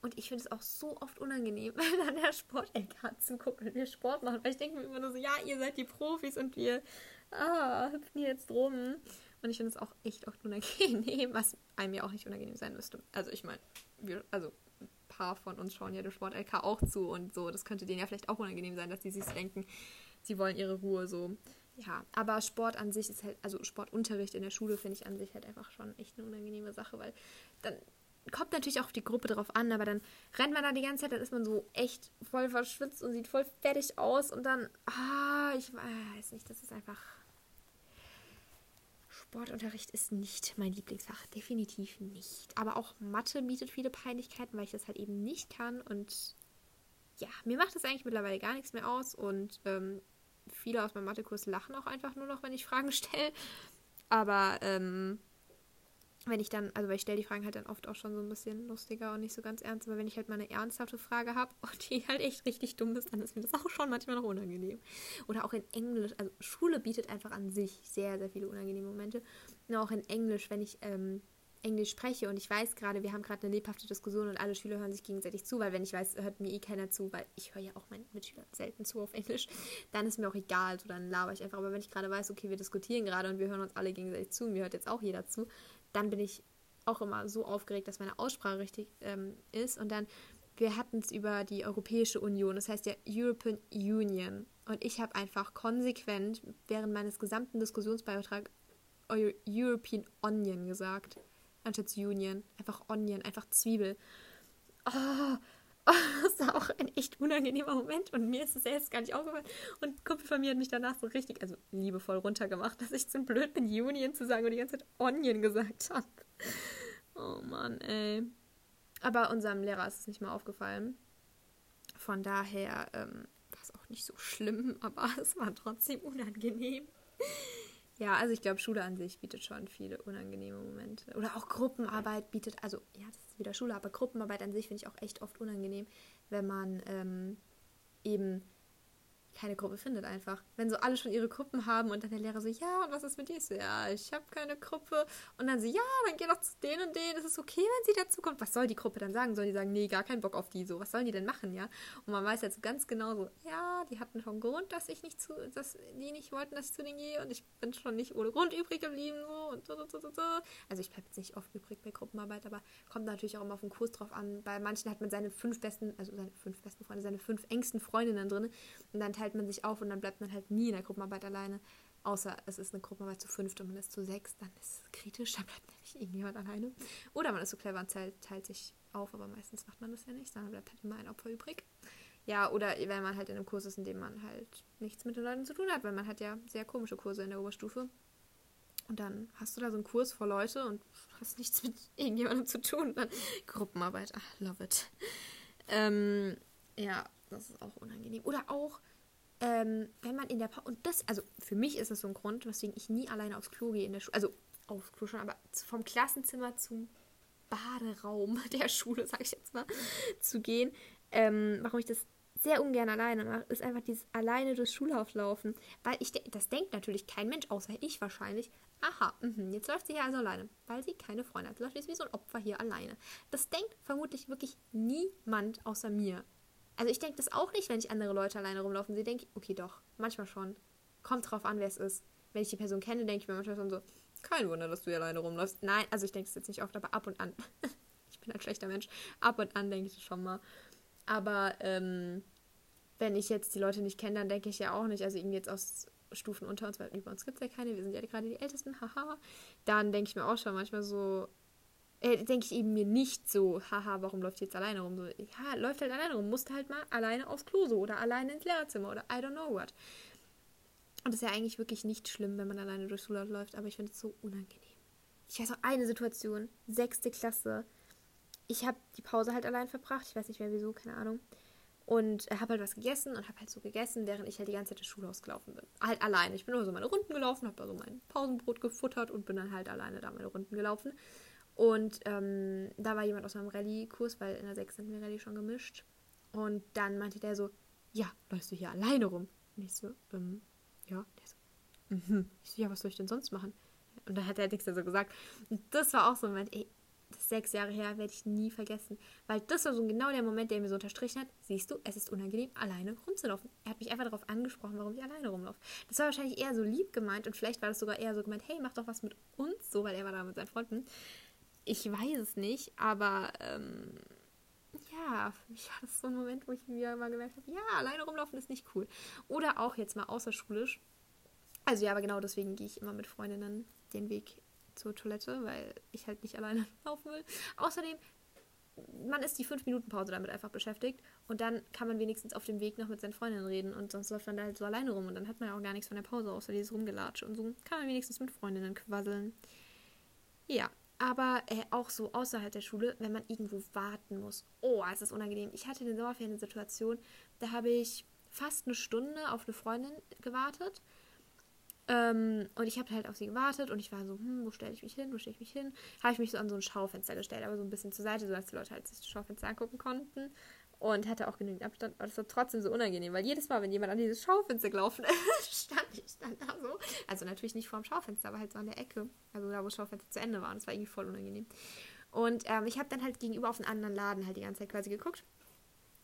Und ich finde es auch so oft unangenehm, wenn an der Sport-LK zuguckt, wenn wir Sport machen. Weil ich denke mir immer nur so, ja, ihr seid die Profis und wir ah, hüpfen hier jetzt rum. Und ich finde es auch echt oft unangenehm, was einem ja auch nicht unangenehm sein müsste. Also ich meine, wir, also ein paar von uns schauen ja der Sport-LK auch zu und so. Das könnte denen ja vielleicht auch unangenehm sein, dass die sich denken, sie wollen ihre Ruhe so. Ja, aber Sport an sich ist halt, also Sportunterricht in der Schule finde ich an sich halt einfach schon echt eine unangenehme Sache, weil dann kommt natürlich auch auf die Gruppe drauf an, aber dann rennt man da die ganze Zeit, dann ist man so echt voll verschwitzt und sieht voll fertig aus und dann, ah, ich weiß nicht, das ist einfach. Sportunterricht ist nicht mein Lieblingsfach, definitiv nicht. Aber auch Mathe bietet viele Peinlichkeiten, weil ich das halt eben nicht kann und ja, mir macht das eigentlich mittlerweile gar nichts mehr aus und ähm, viele aus meinem Mathekurs lachen auch einfach nur noch, wenn ich Fragen stelle. Aber ähm, wenn ich dann, also weil ich stelle die Fragen halt dann oft auch schon so ein bisschen lustiger und nicht so ganz ernst, aber wenn ich halt mal eine ernsthafte Frage habe und die halt echt richtig dumm ist, dann ist mir das auch schon manchmal noch unangenehm. Oder auch in Englisch, also Schule bietet einfach an sich sehr, sehr viele unangenehme Momente. Und auch in Englisch, wenn ich ähm, Englisch spreche und ich weiß gerade, wir haben gerade eine lebhafte Diskussion und alle Schüler hören sich gegenseitig zu, weil wenn ich weiß, hört mir eh keiner zu, weil ich höre ja auch meinen Mitschülern selten zu auf Englisch, dann ist mir auch egal, so dann laber ich einfach. Aber wenn ich gerade weiß, okay, wir diskutieren gerade und wir hören uns alle gegenseitig zu mir hört jetzt auch jeder zu, dann bin ich auch immer so aufgeregt, dass meine Aussprache richtig ähm, ist. Und dann, wir hatten es über die Europäische Union, das heißt ja European Union. Und ich habe einfach konsequent während meines gesamten Diskussionsbeitrags European Onion gesagt. Anstatt Union. Einfach Onion, einfach Zwiebel. Oh, das war auch ein echt unangenehmer Moment und mir ist es selbst gar nicht aufgefallen. Und ein Kumpel von mir hat mich danach so richtig, also liebevoll runtergemacht, dass ich zu blöd bin, Union zu sagen und die ganze Zeit Onion gesagt habe. Oh Mann, ey. Aber unserem Lehrer ist es nicht mal aufgefallen. Von daher ähm, war es auch nicht so schlimm, aber es war trotzdem unangenehm. Ja, also ich glaube, Schule an sich bietet schon viele unangenehme Momente. Oder auch Gruppenarbeit bietet, also ja, das ist wieder Schule, aber Gruppenarbeit an sich finde ich auch echt oft unangenehm, wenn man ähm, eben keine Gruppe findet einfach. Wenn so alle schon ihre Gruppen haben und dann der Lehrer so, ja, und was ist mit dir? Ich so, ja, ich habe keine Gruppe. Und dann so, ja, dann geh doch zu denen und denen. Ist es okay, wenn sie dazu kommt? Was soll die Gruppe dann sagen? Soll die sagen, nee, gar keinen Bock auf die? So, was sollen die denn machen, ja? Und man weiß jetzt so ganz genau so, ja, die hatten schon Grund, dass ich nicht zu, dass die nicht wollten, dass ich zu denen gehe und ich bin schon nicht ohne Grund übrig geblieben, so und so, so, so, so. Also ich bleibe jetzt nicht oft übrig bei Gruppenarbeit, aber kommt natürlich auch immer auf den Kurs drauf an. Bei manchen hat man seine fünf besten, also seine fünf besten Freunde, seine fünf engsten Freundinnen drin und dann teilt man sich auf und dann bleibt bleibt man halt nie in der Gruppenarbeit alleine. Außer es ist eine Gruppenarbeit zu fünft und man ist zu sechs, dann ist es kritisch, dann bleibt nämlich irgendjemand alleine. Oder man ist so clever und teilt, teilt sich auf, aber meistens macht man das ja nicht, sondern bleibt halt immer ein Opfer übrig. Ja, oder wenn man halt in einem Kurs ist, in dem man halt nichts mit den Leuten zu tun hat, weil man hat ja sehr komische Kurse in der Oberstufe. Und dann hast du da so einen Kurs vor Leute und hast nichts mit irgendjemandem zu tun. Dann Gruppenarbeit, ach, love it. Ähm, ja, das ist auch unangenehm. Oder auch, ähm, wenn man in der pa und das, also für mich ist das so ein Grund, weswegen ich nie alleine aufs Klo gehe in der Schule, also aufs Klo schon, aber vom Klassenzimmer zum Baderaum der Schule, sag ich jetzt mal, zu gehen. Ähm, warum ich das sehr ungern alleine mache, ist einfach dieses alleine durchs Schulhaus laufen. Weil ich das denkt natürlich kein Mensch, außer ich wahrscheinlich. Aha, mh, jetzt läuft sie hier also alleine, weil sie keine Freunde hat. Läuft jetzt wie so ein Opfer hier alleine. Das denkt vermutlich wirklich niemand außer mir. Also ich denke das auch nicht, wenn ich andere Leute alleine rumlaufen sehe. Denke ich, okay, doch, manchmal schon. Kommt drauf an, wer es ist. Wenn ich die Person kenne, denke ich mir manchmal schon so, kein Wunder, dass du hier alleine rumläufst. Nein, also ich denke es jetzt nicht oft, aber ab und an. ich bin ein schlechter Mensch. Ab und an denke ich schon mal. Aber ähm, wenn ich jetzt die Leute nicht kenne, dann denke ich ja auch nicht. Also irgendwie jetzt aus Stufen unter uns, weil über uns gibt es ja keine, wir sind ja gerade die Ältesten, haha. Dann denke ich mir auch schon manchmal so, äh, denke ich eben mir nicht so, haha, warum läuft die jetzt alleine rum? So, ja, läuft halt alleine rum, musste halt mal alleine aufs Klo so oder alleine ins Lehrerzimmer oder I don't know what. Und das ist ja eigentlich wirklich nicht schlimm, wenn man alleine durchs Schulhaus läuft, aber ich finde es so unangenehm. Ich weiß auch eine Situation, sechste Klasse. Ich habe die Pause halt allein verbracht, ich weiß nicht mehr wieso, keine Ahnung. Und habe halt was gegessen und habe halt so gegessen, während ich halt die ganze Zeit das Schulhaus gelaufen bin. Halt alleine. Ich bin nur so meine Runden gelaufen, habe da so mein Pausenbrot gefuttert und bin dann halt alleine da meine Runden gelaufen. Und ähm, da war jemand aus meinem Rallye-Kurs, weil in der 6 sind wir Rallye schon gemischt. Und dann meinte der so, ja, läufst du hier alleine rum? Und ich so, ähm, ja. Der so, mhm. Ich so, ja, was soll ich denn sonst machen? Und dann hat er nichts so gesagt. Und das war auch so ein Moment, ey, das ist sechs Jahre her, werde ich nie vergessen. Weil das war so genau der Moment, der mir so unterstrichen hat, siehst du, es ist unangenehm, alleine rumzulaufen. Er hat mich einfach darauf angesprochen, warum ich alleine rumlaufe. Das war wahrscheinlich eher so lieb gemeint und vielleicht war das sogar eher so gemeint, hey, mach doch was mit uns, so, weil er war da mit seinen Freunden. Ich weiß es nicht, aber ähm, ja, für mich war das so ein Moment, wo ich mir mal gemerkt habe, ja, alleine rumlaufen ist nicht cool. Oder auch jetzt mal außerschulisch. Also ja, aber genau deswegen gehe ich immer mit Freundinnen den Weg zur Toilette, weil ich halt nicht alleine laufen will. Außerdem, man ist die 5-Minuten-Pause damit einfach beschäftigt und dann kann man wenigstens auf dem Weg noch mit seinen Freundinnen reden und sonst läuft man da halt so alleine rum und dann hat man ja auch gar nichts von der Pause, außer dieses Rumgelatsche und so kann man wenigstens mit Freundinnen quasseln. Ja, aber äh, auch so außerhalb der Schule, wenn man irgendwo warten muss. Oh, es ist unangenehm. Ich hatte in den Sommerferien eine Situation, da habe ich fast eine Stunde auf eine Freundin gewartet. Ähm, und ich habe halt auf sie gewartet und ich war so, hm, wo stelle ich mich hin, wo stelle ich mich hin? Habe ich mich so an so ein Schaufenster gestellt, aber so ein bisschen zur Seite, sodass die Leute halt sich das Schaufenster angucken konnten. Und hatte auch genügend Abstand, aber das war trotzdem so unangenehm, weil jedes Mal, wenn jemand an dieses Schaufenster gelaufen ist, stand ich dann da so. Also natürlich nicht vorm Schaufenster, aber halt so an der Ecke. Also da, wo das Schaufenster zu Ende war. Und das war irgendwie voll unangenehm. Und ähm, ich habe dann halt gegenüber auf einen anderen Laden halt die ganze Zeit quasi geguckt.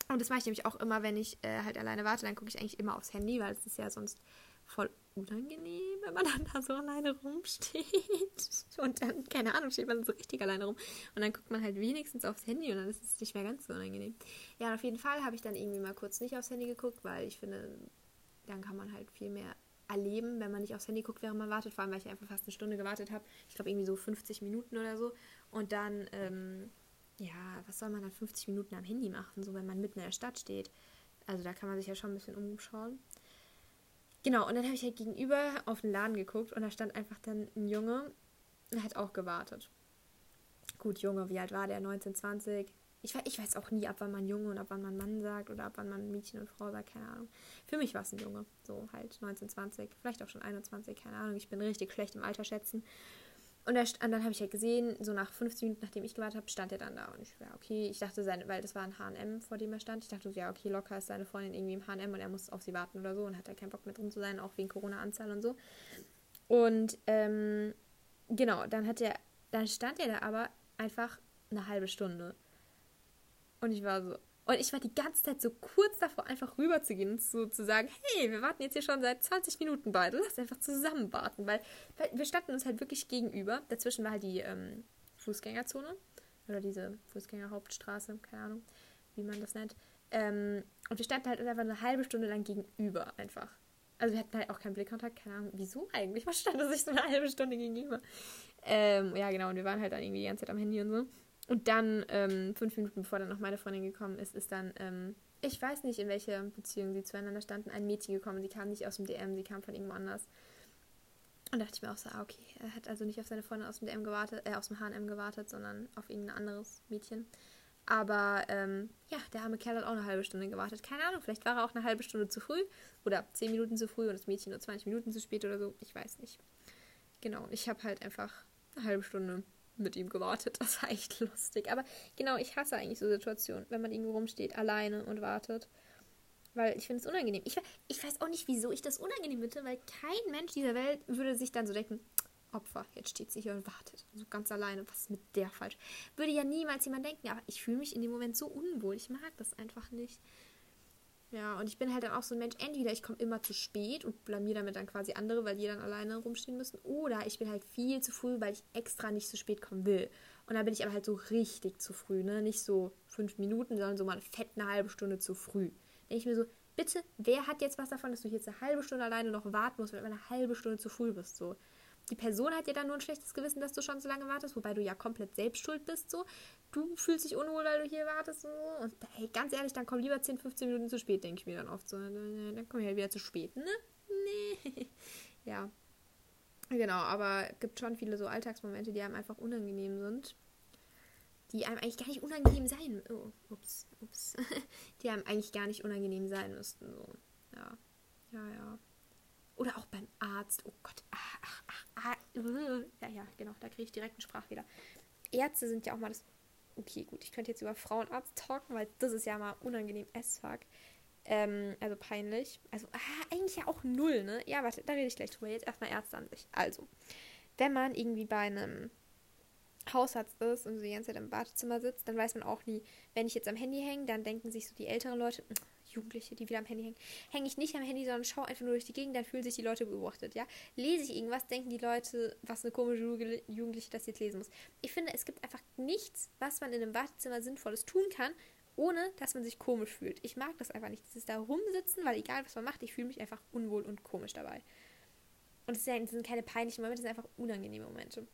Und das mache ich nämlich auch immer, wenn ich äh, halt alleine warte, dann gucke ich eigentlich immer aufs Handy, weil es ist ja sonst voll unangenehm, wenn man dann da so alleine rumsteht. Und dann, keine Ahnung, steht man so richtig alleine rum. Und dann guckt man halt wenigstens aufs Handy und dann ist es nicht mehr ganz so unangenehm. Ja, auf jeden Fall habe ich dann irgendwie mal kurz nicht aufs Handy geguckt, weil ich finde, dann kann man halt viel mehr erleben, wenn man nicht aufs Handy guckt, während man wartet. Vor allem, weil ich einfach fast eine Stunde gewartet habe. Ich glaube, irgendwie so 50 Minuten oder so. Und dann, ähm, ja, was soll man dann 50 Minuten am Handy machen, so wenn man mitten in der Stadt steht? Also da kann man sich ja schon ein bisschen umschauen. Genau, und dann habe ich halt gegenüber auf den Laden geguckt und da stand einfach dann ein Junge und hat auch gewartet. Gut, Junge, wie alt war der? 19, 20? Ich, ich weiß auch nie, ab wann man Junge und ab wann man Mann sagt oder ab wann man Mädchen und Frau sagt, keine Ahnung. Für mich war es ein Junge, so halt 19, 20, vielleicht auch schon 21, keine Ahnung. Ich bin richtig schlecht im Alter schätzen. Und, der, und dann habe ich halt gesehen, so nach 15 Minuten, nachdem ich gewartet habe, stand er dann da. Und ich war, okay, ich dachte, seine, weil das war ein HM, vor dem er stand. Ich dachte, ja, okay, locker ist seine Freundin irgendwie im HM und er muss auf sie warten oder so und hat da keinen Bock mehr drin zu sein, auch wegen Corona-Anzahl und so. Und ähm, genau, dann hat er, dann stand er da aber einfach eine halbe Stunde. Und ich war so, und ich war die ganze Zeit so kurz davor, einfach rüberzugehen und so zu sagen, hey, wir warten jetzt hier schon seit 20 Minuten beide, lass einfach zusammen warten, weil, weil wir standen uns halt wirklich gegenüber. Dazwischen war halt die ähm, Fußgängerzone oder diese Fußgängerhauptstraße, keine Ahnung, wie man das nennt. Ähm, und wir standen halt einfach eine halbe Stunde lang gegenüber einfach. Also wir hatten halt auch keinen Blickkontakt, keine Ahnung, wieso eigentlich? Was stand sich so eine halbe Stunde gegenüber? Ähm, ja, genau, und wir waren halt dann irgendwie die ganze Zeit am Handy und so. Und dann, ähm, fünf Minuten bevor dann noch meine Freundin gekommen ist, ist dann, ähm, ich weiß nicht, in welcher Beziehung sie zueinander standen, ein Mädchen gekommen. Sie kam nicht aus dem DM, sie kam von irgendwo anders. Und dachte ich mir auch so, ah, okay, er hat also nicht auf seine Freundin aus dem DM gewartet, äh, aus dem HM gewartet, sondern auf irgendein anderes Mädchen. Aber ähm, ja, der arme Kerl hat auch eine halbe Stunde gewartet. Keine Ahnung, vielleicht war er auch eine halbe Stunde zu früh oder zehn Minuten zu früh und das Mädchen nur 20 Minuten zu spät oder so. Ich weiß nicht. Genau, ich habe halt einfach eine halbe Stunde mit ihm gewartet. Das war echt lustig. Aber genau, ich hasse eigentlich so Situationen, wenn man irgendwo rumsteht, alleine und wartet. Weil ich finde es unangenehm. Ich, ich weiß auch nicht, wieso ich das unangenehm finde, weil kein Mensch dieser Welt würde sich dann so denken, Opfer, jetzt steht sie hier und wartet. So ganz alleine, was ist mit der falsch? Würde ja niemals jemand denken, aber ich fühle mich in dem Moment so unwohl. Ich mag das einfach nicht. Ja, und ich bin halt dann auch so ein Mensch, entweder ich komme immer zu spät und blamier damit dann quasi andere, weil die dann alleine rumstehen müssen, oder ich bin halt viel zu früh, weil ich extra nicht zu spät kommen will. Und dann bin ich aber halt so richtig zu früh, ne? Nicht so fünf Minuten, sondern so mal fette eine halbe Stunde zu früh. Denke ich mir so, bitte, wer hat jetzt was davon, dass du jetzt eine halbe Stunde alleine noch warten musst, weil du eine halbe Stunde zu früh bist, so die Person hat ja dann nur ein schlechtes Gewissen, dass du schon so lange wartest, wobei du ja komplett selbst schuld bist, so. Du fühlst dich unwohl, weil du hier wartest, so. Und hey, ganz ehrlich, dann komm lieber 10, 15 Minuten zu spät, denke ich mir dann oft so. Dann komm ich halt wieder zu spät, ne? Nee. ja. Genau, aber es gibt schon viele so Alltagsmomente, die einem einfach unangenehm sind. Die einem eigentlich gar nicht unangenehm sein. Oh, ups, ups. die einem eigentlich gar nicht unangenehm sein müssten, so. Ja. Ja, ja. Oder auch beim Arzt. Oh Gott. Ach, ach, ach, ja, ja, genau. Da kriege ich direkt einen Sprachfehler. Ärzte sind ja auch mal das. Okay, gut. Ich könnte jetzt über Frauenarzt talken, weil das ist ja mal unangenehm as fuck. Ähm, also peinlich. Also ah, eigentlich ja auch null, ne? Ja, warte, da rede ich gleich drüber. Jetzt erstmal Ärzte an sich. Also, wenn man irgendwie bei einem Hausarzt ist und so die ganze Zeit im Badezimmer sitzt, dann weiß man auch nie, wenn ich jetzt am Handy hänge, dann denken sich so die älteren Leute, Jugendliche, die wieder am Handy hängen, hänge ich nicht am Handy, sondern schaue einfach nur durch die Gegend, dann fühlen sich die Leute beobachtet, ja. Lese ich irgendwas, denken die Leute, was eine komische Jugendliche das jetzt lesen muss. Ich finde, es gibt einfach nichts, was man in einem Wartezimmer Sinnvolles tun kann, ohne dass man sich komisch fühlt. Ich mag das einfach nicht. Dieses da rumsitzen, weil egal was man macht, ich fühle mich einfach unwohl und komisch dabei. Und es sind keine peinlichen Momente, es sind einfach unangenehme Momente.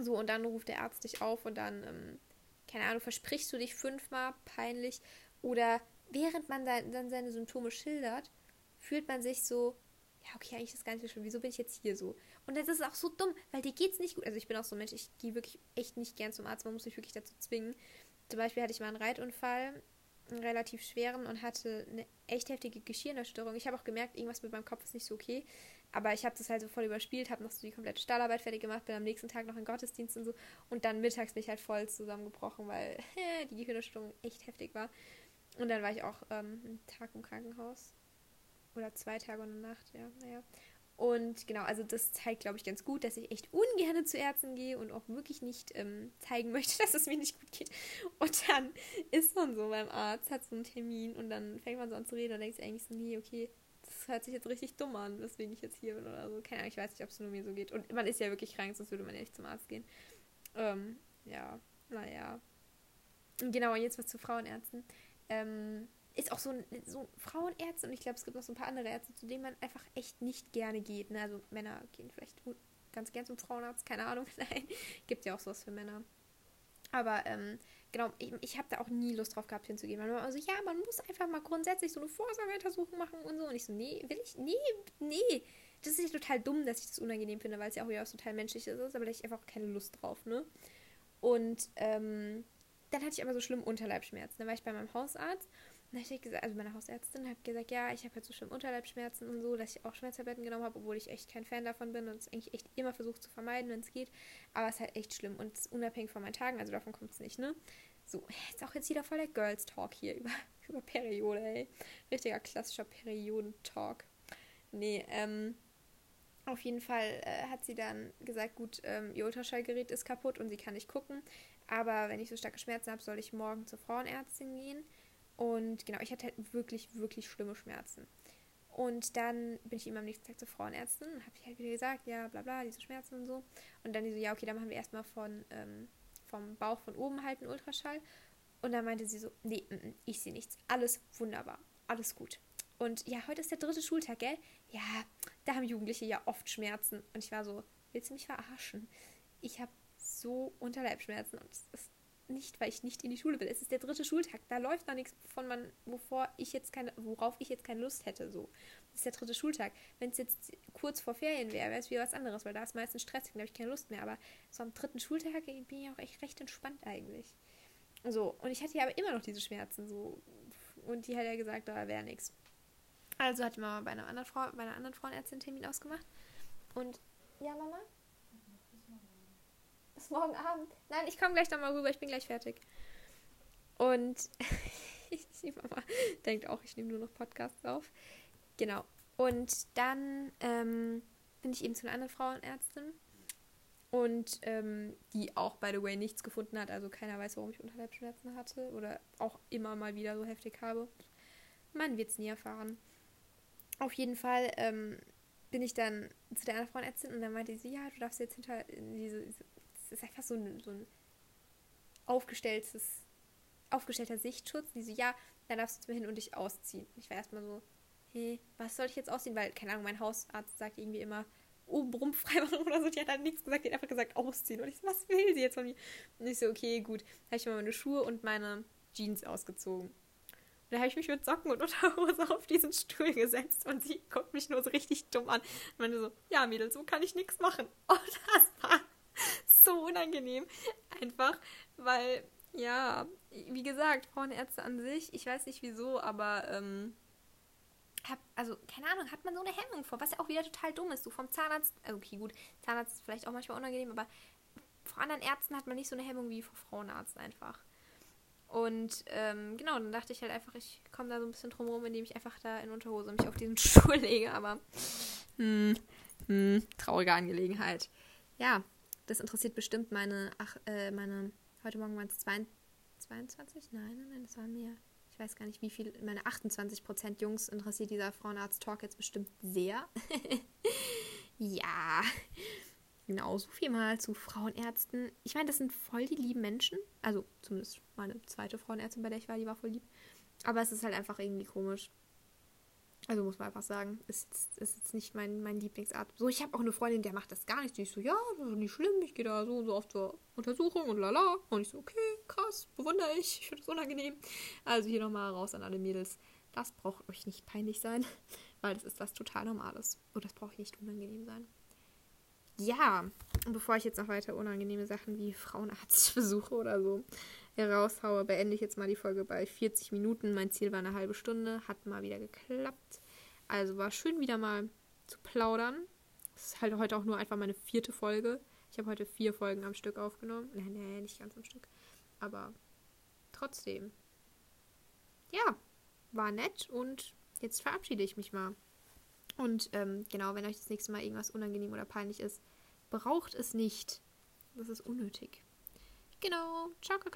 So, und dann ruft der Arzt dich auf und dann, ähm, keine Ahnung, versprichst du dich fünfmal peinlich oder während man dann seine Symptome schildert, fühlt man sich so, ja, okay, eigentlich ist das gar nicht so schlimm. Wieso bin ich jetzt hier so? Und das ist auch so dumm, weil dir geht's nicht gut. Also ich bin auch so ein Mensch, ich gehe wirklich echt nicht gern zum Arzt. Man muss mich wirklich dazu zwingen. Zum Beispiel hatte ich mal einen Reitunfall einen relativ schweren und hatte eine echt heftige Geschirrnerstörung. Ich habe auch gemerkt, irgendwas mit meinem Kopf ist nicht so okay. Aber ich habe das halt so voll überspielt, habe noch so die komplette Stallarbeit fertig gemacht, bin am nächsten Tag noch in Gottesdienst und so. Und dann mittags bin ich halt voll zusammengebrochen, weil die Gehirnerstörung echt heftig war. Und dann war ich auch ähm, einen Tag im Krankenhaus. Oder zwei Tage und eine Nacht, ja, naja. Und genau, also das zeigt, glaube ich, ganz gut, dass ich echt ungern zu Ärzten gehe und auch wirklich nicht ähm, zeigen möchte, dass es mir nicht gut geht. Und dann ist man so beim Arzt, hat so einen Termin und dann fängt man so an zu reden und denkt sich eigentlich so, nee, okay, das hört sich jetzt richtig dumm an, weswegen ich jetzt hier bin oder so. Keine Ahnung, ich weiß nicht, ob es nur mir so geht. Und man ist ja wirklich krank, sonst würde man ja nicht zum Arzt gehen. Ähm, ja, naja. Genau, und jetzt was zu Frauenärzten. Ähm, ist auch so, ein, so Frauenärzte und ich glaube, es gibt noch so ein paar andere Ärzte, zu denen man einfach echt nicht gerne geht. Ne? Also Männer gehen vielleicht ganz gern zum Frauenarzt, keine Ahnung. Nein, gibt ja auch sowas für Männer. Aber ähm, genau, ich, ich habe da auch nie Lust drauf gehabt hinzugehen. Man immer so, ja, man muss einfach mal grundsätzlich so eine Vorsorgeuntersuchung machen und so. Und ich so, nee, will ich? Nee, nee. Das ist ja total dumm, dass ich das unangenehm finde, weil es ja auch wieder total menschlich ist, aber da ich einfach keine Lust drauf, ne? Und ähm, dann hatte ich aber so schlimm Unterleibschmerzen. Dann war ich bei meinem Hausarzt dann habe ich gesagt, also meine Hausärztin hat gesagt, ja, ich habe halt so schlimm Unterleibschmerzen und so, dass ich auch Schmerztabletten genommen habe, obwohl ich echt kein Fan davon bin und es eigentlich echt immer versucht zu vermeiden, wenn es geht. Aber es ist halt echt schlimm und unabhängig von meinen Tagen, also davon kommt es nicht, ne? So, ist auch jetzt wieder voll der Girls Talk hier über, über Periode, ey. Richtiger klassischer Periodentalk. Nee, ähm, auf jeden Fall äh, hat sie dann gesagt, gut, ähm, ihr Ultraschallgerät ist kaputt und sie kann nicht gucken. Aber wenn ich so starke Schmerzen habe, soll ich morgen zur Frauenärztin gehen. Und genau, ich hatte halt wirklich, wirklich schlimme Schmerzen. Und dann bin ich immer am nächsten Tag zur Frauenärztin und habe ich halt wieder gesagt, ja, bla bla, diese Schmerzen und so. Und dann die so, ja, okay, dann machen wir erstmal von, ähm, vom Bauch von oben halt einen Ultraschall. Und dann meinte sie so, nee, m mm, -m, mm, ich sehe nichts. Alles wunderbar. Alles gut. Und ja, heute ist der dritte Schultag, gell? Ja, da haben Jugendliche ja oft Schmerzen. Und ich war so, willst du mich verarschen? Ich habe so Unterleibschmerzen und es ist nicht, weil ich nicht in die Schule will. Es ist der dritte Schultag. Da läuft noch nichts, von man, wovor ich jetzt keine, worauf ich jetzt keine Lust hätte. So. Das ist der dritte Schultag. Wenn es jetzt kurz vor Ferien wäre, wäre es wieder was anderes, weil da ist meistens stressig, da habe ich keine Lust mehr. Aber so am dritten Schultag bin ich auch echt recht entspannt eigentlich. So, und ich hatte ja aber immer noch diese Schmerzen so. Und die hat ja gesagt, da wäre nichts. Also hatte Mama bei einer anderen Frau, bei einer anderen Frauenärztin einen Termin ausgemacht. Und ja, Mama? Bis morgen Abend. Nein, ich komme gleich nochmal rüber, ich bin gleich fertig. Und die Mama denkt auch, ich nehme nur noch Podcasts auf. Genau. Und dann ähm, bin ich eben zu einer anderen Frauenärztin. Und ähm, die auch, by the way, nichts gefunden hat. Also keiner weiß, warum ich Unterleibschmerzen hatte. Oder auch immer mal wieder so heftig habe. Man wird es nie erfahren. Auf jeden Fall ähm, bin ich dann zu der anderen Frauenärztin und dann meinte sie, ja, du darfst jetzt hinter diese, diese ist einfach so ein, so ein aufgestelltes, aufgestellter Sichtschutz. Die so, ja, dann darfst du jetzt mal hin und dich ausziehen. Ich war erstmal so, hey, was soll ich jetzt ausziehen? Weil, keine Ahnung, mein Hausarzt sagt irgendwie immer, obenrum freimachen oder so. Die hat dann nichts gesagt, die hat einfach gesagt, ausziehen. Und ich so, was will sie jetzt von mir? Und ich so, okay, gut. Habe ich mal meine Schuhe und meine Jeans ausgezogen. Und dann habe ich mich mit Socken und Unterhose auf diesen Stuhl gesetzt und sie guckt mich nur so richtig dumm an. Und meinte so, ja, Mädels, so kann ich nichts machen. Und das war so unangenehm. Einfach, weil, ja, wie gesagt, Frauenärzte an sich, ich weiß nicht wieso, aber, ähm, hab, also, keine Ahnung, hat man so eine Hemmung vor, was ja auch wieder total dumm ist. So vom Zahnarzt, also okay, gut, Zahnarzt ist vielleicht auch manchmal unangenehm, aber vor anderen Ärzten hat man nicht so eine Hemmung wie vor Frauenarzt einfach. Und ähm, genau, dann dachte ich halt einfach, ich komme da so ein bisschen drum rum, indem ich einfach da in Unterhose mich auf diesen Stuhl lege, aber hm, hm, traurige Angelegenheit. Ja, das interessiert bestimmt meine, ach, äh, meine, heute Morgen waren es 22? Nein, nein, nein, das waren mehr. Ich weiß gar nicht, wie viel, meine 28% Jungs interessiert dieser Frauenarzt-Talk jetzt bestimmt sehr. ja, genau, so viel mal zu Frauenärzten. Ich meine, das sind voll die lieben Menschen. Also zumindest meine zweite Frauenärztin, bei der ich war, die war voll lieb. Aber es ist halt einfach irgendwie komisch. Also muss man einfach sagen, ist ist jetzt nicht mein, mein Lieblingsart. So, ich habe auch eine Freundin, der macht das gar nicht. Die ist so, ja, das ist nicht schlimm, ich gehe da so und so oft zur Untersuchung und lala. Und ich so, okay, krass, bewundere ich, ich finde das unangenehm. Also hier nochmal raus an alle Mädels. Das braucht euch nicht peinlich sein, weil das ist was total Normales. Und das braucht nicht unangenehm sein. Ja, und bevor ich jetzt noch weiter unangenehme Sachen wie Frauenarztbesuche oder so raushaue, beende ich jetzt mal die Folge bei 40 Minuten. Mein Ziel war eine halbe Stunde, hat mal wieder geklappt. Also war schön wieder mal zu plaudern. Das ist halt heute auch nur einfach meine vierte Folge. Ich habe heute vier Folgen am Stück aufgenommen. Nee, nee, nicht ganz am Stück. Aber trotzdem. Ja, war nett und jetzt verabschiede ich mich mal. Und ähm, genau, wenn euch das nächste Mal irgendwas unangenehm oder peinlich ist, braucht es nicht. Das ist unnötig. you know, chocolate.